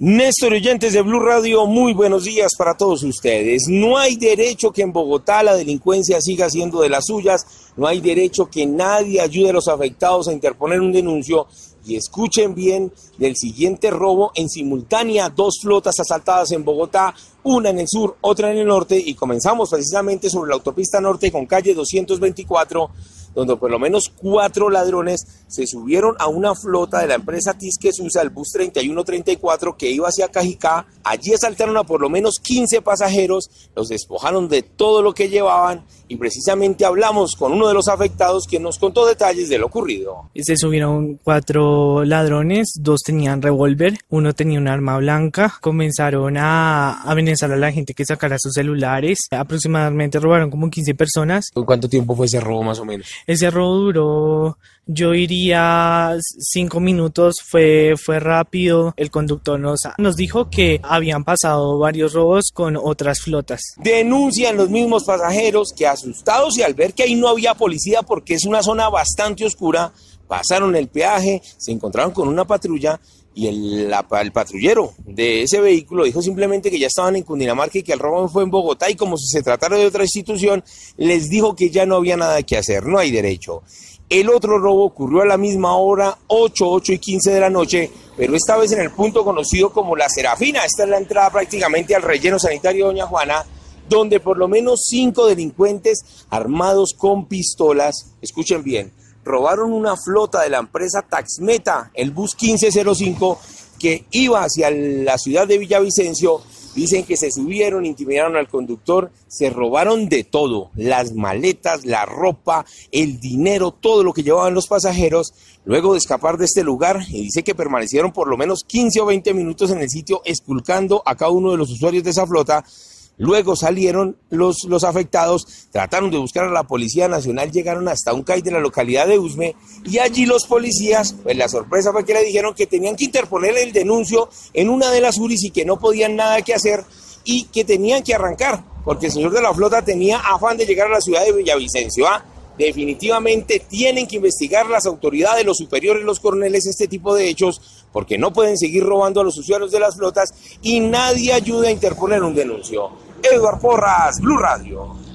Néstor oyentes de Blue Radio, muy buenos días para todos ustedes. No hay derecho que en Bogotá la delincuencia siga siendo de las suyas, no hay derecho que nadie ayude a los afectados a interponer un denuncio. Y escuchen bien del siguiente robo en simultánea, dos flotas asaltadas en Bogotá, una en el sur, otra en el norte, y comenzamos precisamente sobre la autopista norte con calle 224 donde por lo menos cuatro ladrones se subieron a una flota de la empresa TIS que se usa el bus 3134 que iba hacia Cajicá. Allí asaltaron a por lo menos 15 pasajeros, los despojaron de todo lo que llevaban y precisamente hablamos con uno de los afectados que nos contó detalles de lo ocurrido. Se subieron cuatro ladrones, dos tenían revólver, uno tenía un arma blanca, comenzaron a amenazar a la gente que sacara sus celulares, aproximadamente robaron como 15 personas. ¿Cuánto tiempo fue ese robo más o menos? Ese robo duró, yo iría cinco minutos, fue, fue rápido. El conductor nos, nos dijo que habían pasado varios robos con otras flotas. Denuncian los mismos pasajeros que asustados y al ver que ahí no había policía porque es una zona bastante oscura, pasaron el peaje, se encontraron con una patrulla y el, el patrullero de ese vehículo dijo simplemente que ya estaban en Cundinamarca y que el robo fue en Bogotá y como si se tratara de otra institución, les dijo que ya no había nada que hacer, no hay derecho. El otro robo ocurrió a la misma hora, 8, 8 y 15 de la noche, pero esta vez en el punto conocido como La Serafina. Esta es la entrada prácticamente al relleno sanitario de Doña Juana, donde por lo menos cinco delincuentes armados con pistolas, escuchen bien, robaron una flota de la empresa Taxmeta, el bus 1505, que iba hacia la ciudad de Villavicencio. Dicen que se subieron, intimidaron al conductor, se robaron de todo, las maletas, la ropa, el dinero, todo lo que llevaban los pasajeros, luego de escapar de este lugar, y dice que permanecieron por lo menos 15 o 20 minutos en el sitio esculcando a cada uno de los usuarios de esa flota, Luego salieron los, los afectados, trataron de buscar a la Policía Nacional, llegaron hasta un CAI de la localidad de Usme y allí los policías, pues la sorpresa fue que le dijeron que tenían que interponer el denuncio en una de las URIs y que no podían nada que hacer y que tenían que arrancar, porque el señor de la flota tenía afán de llegar a la ciudad de Villavicencio. ¿ah? Definitivamente tienen que investigar las autoridades, los superiores, los coroneles, este tipo de hechos, porque no pueden seguir robando a los usuarios de las flotas y nadie ayuda a interponer un denuncio. Edward Porras, Blue Radio.